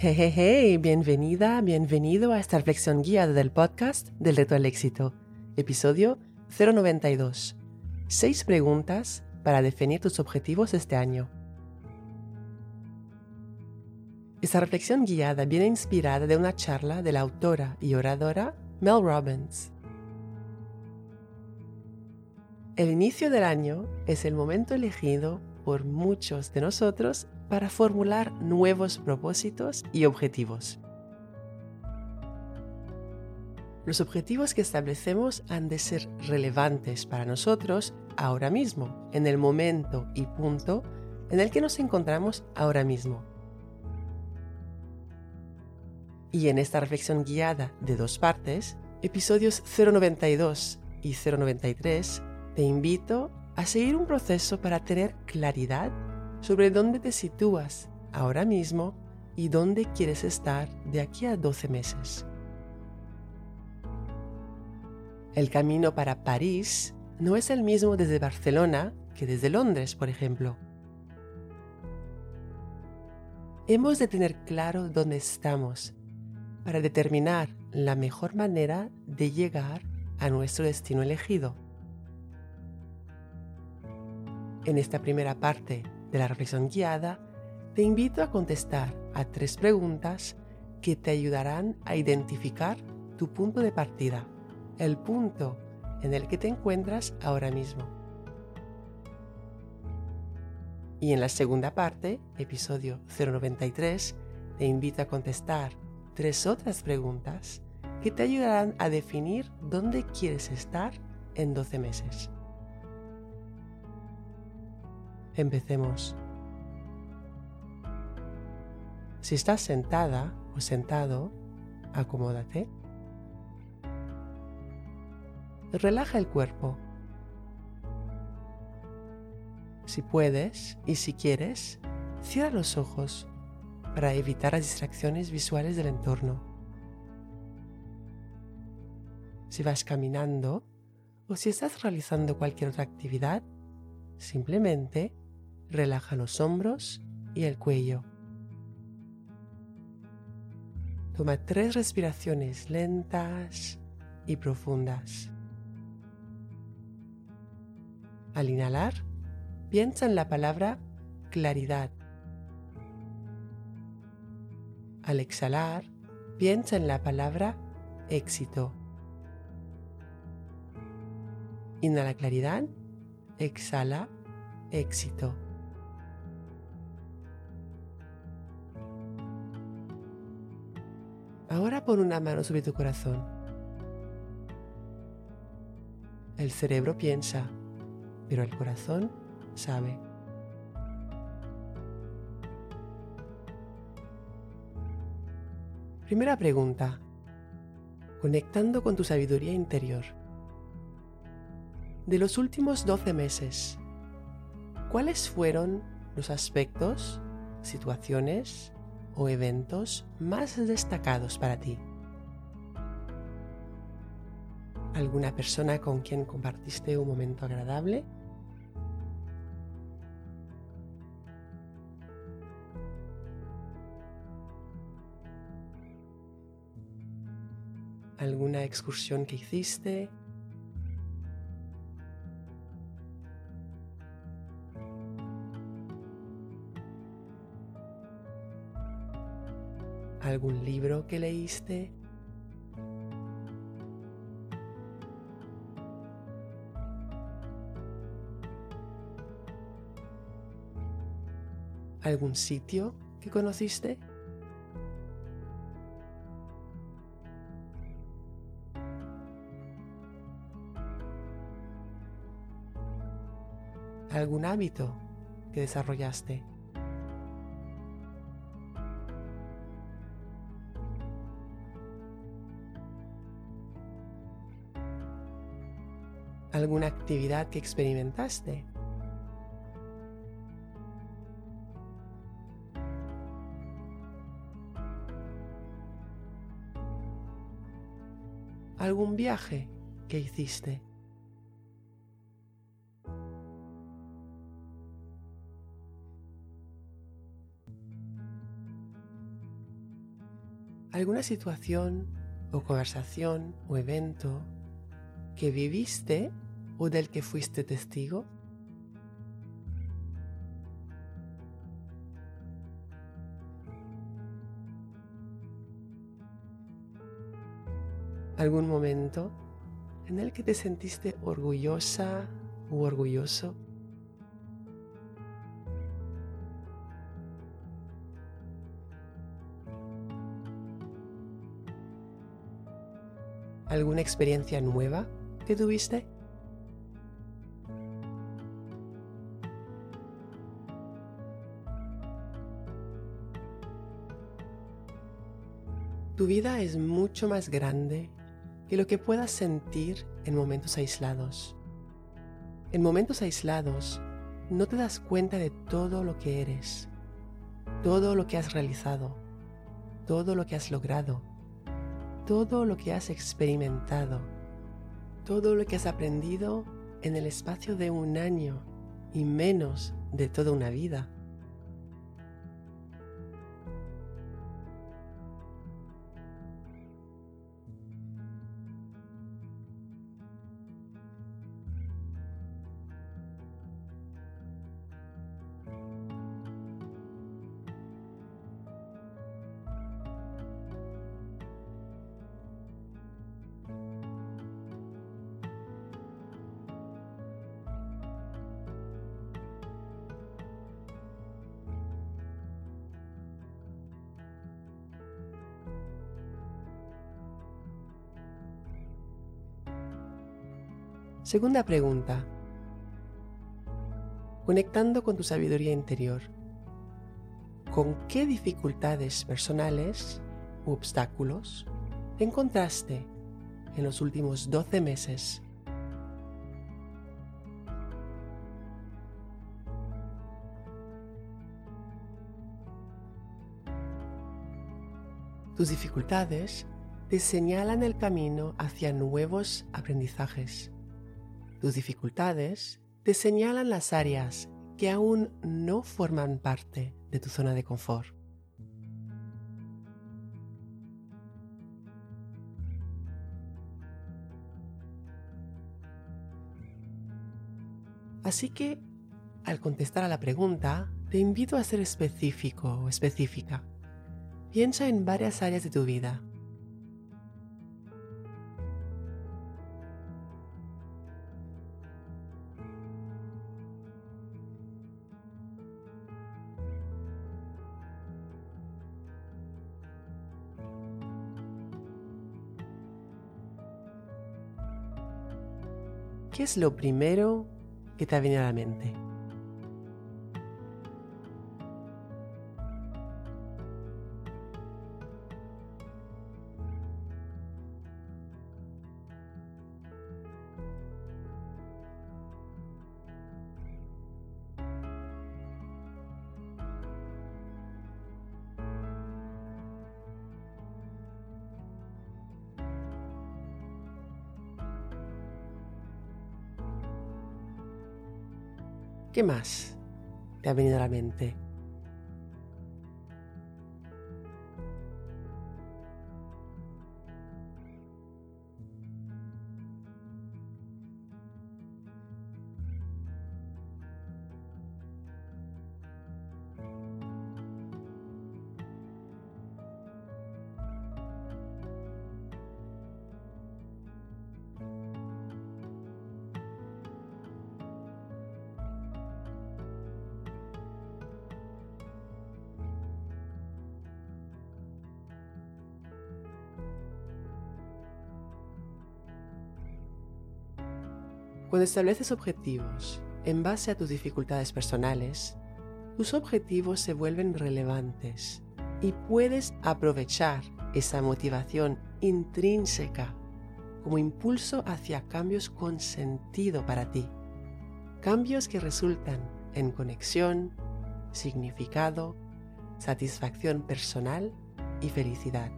Hey, bienvenida, bienvenido a esta reflexión guiada del podcast del reto al éxito, episodio 092. Seis preguntas para definir tus objetivos este año. Esta reflexión guiada viene inspirada de una charla de la autora y oradora Mel Robbins. El inicio del año es el momento elegido por muchos de nosotros para formular nuevos propósitos y objetivos. Los objetivos que establecemos han de ser relevantes para nosotros ahora mismo, en el momento y punto en el que nos encontramos ahora mismo. Y en esta reflexión guiada de dos partes, episodios 092 y 093, te invito a seguir un proceso para tener claridad sobre dónde te sitúas ahora mismo y dónde quieres estar de aquí a 12 meses. El camino para París no es el mismo desde Barcelona que desde Londres, por ejemplo. Hemos de tener claro dónde estamos para determinar la mejor manera de llegar a nuestro destino elegido. En esta primera parte de la reflexión guiada, te invito a contestar a tres preguntas que te ayudarán a identificar tu punto de partida, el punto en el que te encuentras ahora mismo. Y en la segunda parte, episodio 093, te invito a contestar tres otras preguntas que te ayudarán a definir dónde quieres estar en 12 meses. Empecemos. Si estás sentada o sentado, acomódate. Relaja el cuerpo. Si puedes y si quieres, cierra los ojos para evitar las distracciones visuales del entorno. Si vas caminando o si estás realizando cualquier otra actividad, simplemente relaja los hombros y el cuello. Toma tres respiraciones lentas y profundas. Al inhalar, piensa en la palabra claridad. Al exhalar, piensa en la palabra éxito. Inhala claridad, exhala éxito. Ahora pon una mano sobre tu corazón. El cerebro piensa, pero el corazón sabe. Primera pregunta. Conectando con tu sabiduría interior. De los últimos 12 meses, ¿cuáles fueron los aspectos, situaciones, o eventos más destacados para ti? ¿Alguna persona con quien compartiste un momento agradable? ¿Alguna excursión que hiciste? Algún libro que leíste. ¿Algún sitio que conociste? ¿Algún hábito que desarrollaste? Alguna actividad que experimentaste. algún viaje que hiciste. alguna situación o conversación o evento que viviste o del que fuiste testigo? ¿Algún momento en el que te sentiste orgullosa u orgulloso? ¿Alguna experiencia nueva que tuviste? Tu vida es mucho más grande que lo que puedas sentir en momentos aislados. En momentos aislados no te das cuenta de todo lo que eres, todo lo que has realizado, todo lo que has logrado, todo lo que has experimentado, todo lo que has aprendido en el espacio de un año y menos de toda una vida. Segunda pregunta. Conectando con tu sabiduría interior, ¿con qué dificultades personales u obstáculos te encontraste en los últimos 12 meses? Tus dificultades te señalan el camino hacia nuevos aprendizajes tus dificultades te señalan las áreas que aún no forman parte de tu zona de confort. Así que, al contestar a la pregunta, te invito a ser específico o específica. Piensa en varias áreas de tu vida ¿qué es lo primero que te viene a la mente? ¿Qué más te ha venido a la mente? Cuando estableces objetivos en base a tus dificultades personales, tus objetivos se vuelven relevantes y puedes aprovechar esa motivación intrínseca como impulso hacia cambios con sentido para ti. Cambios que resultan en conexión, significado, satisfacción personal y felicidad.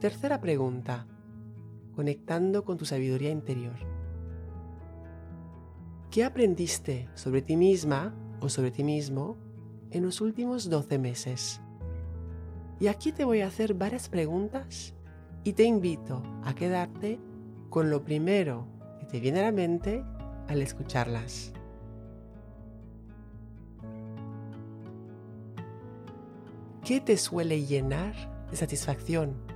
Tercera pregunta, conectando con tu sabiduría interior. ¿Qué aprendiste sobre ti misma o sobre ti mismo en los últimos 12 meses? Y aquí te voy a hacer varias preguntas y te invito a quedarte con lo primero que te viene a la mente al escucharlas. ¿Qué te suele llenar de satisfacción?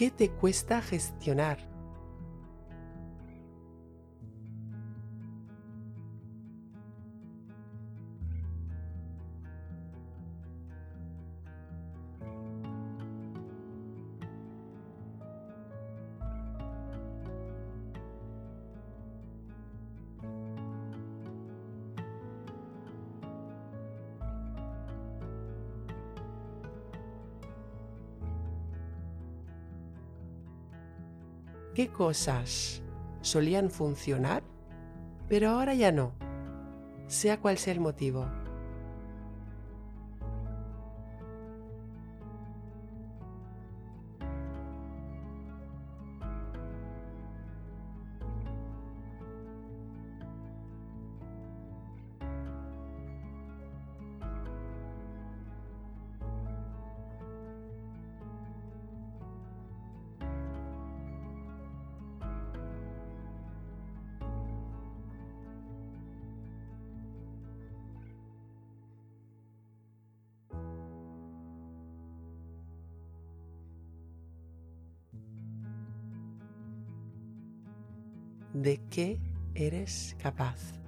¿Qué te cuesta gestionar? Qué cosas solían funcionar, pero ahora ya no, sea cual sea el motivo. De qué eres capaz.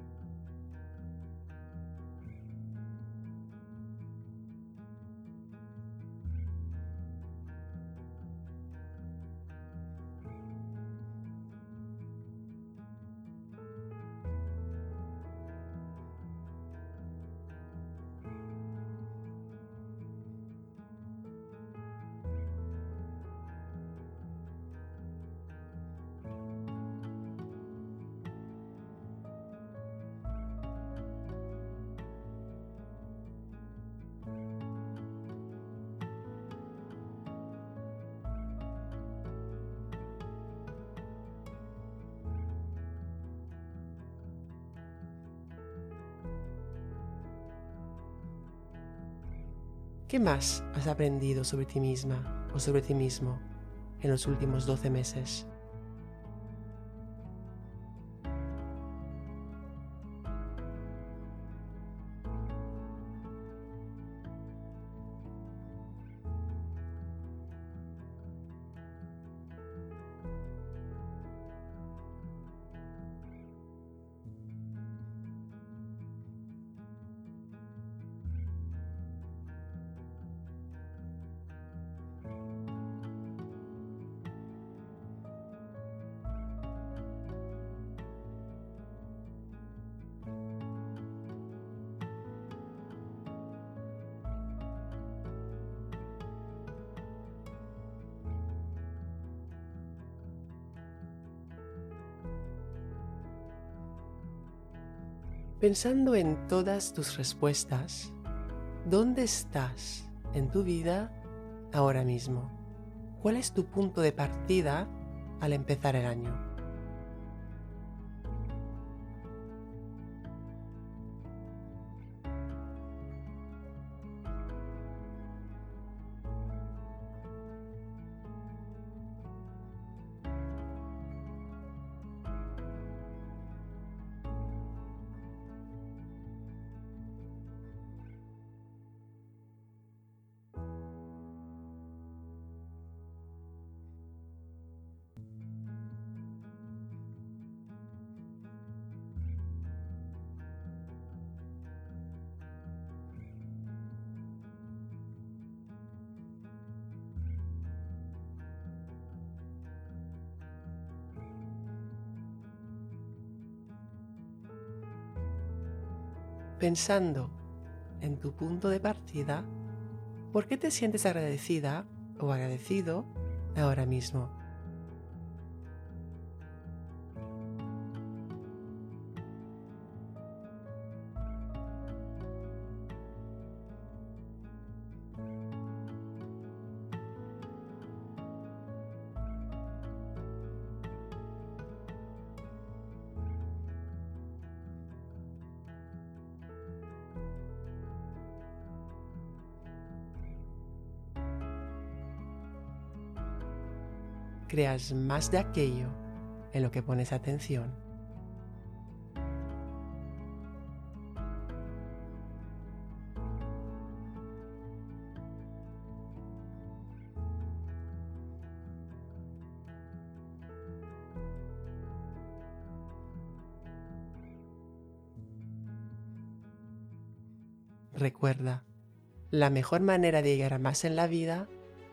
¿Qué más has aprendido sobre ti misma o sobre ti mismo en los últimos 12 meses? Pensando en todas tus respuestas, ¿dónde estás en tu vida ahora mismo? ¿Cuál es tu punto de partida al empezar el año? Pensando en tu punto de partida, ¿por qué te sientes agradecida o agradecido ahora mismo? Creas más de aquello en lo que pones atención. Recuerda, la mejor manera de llegar a más en la vida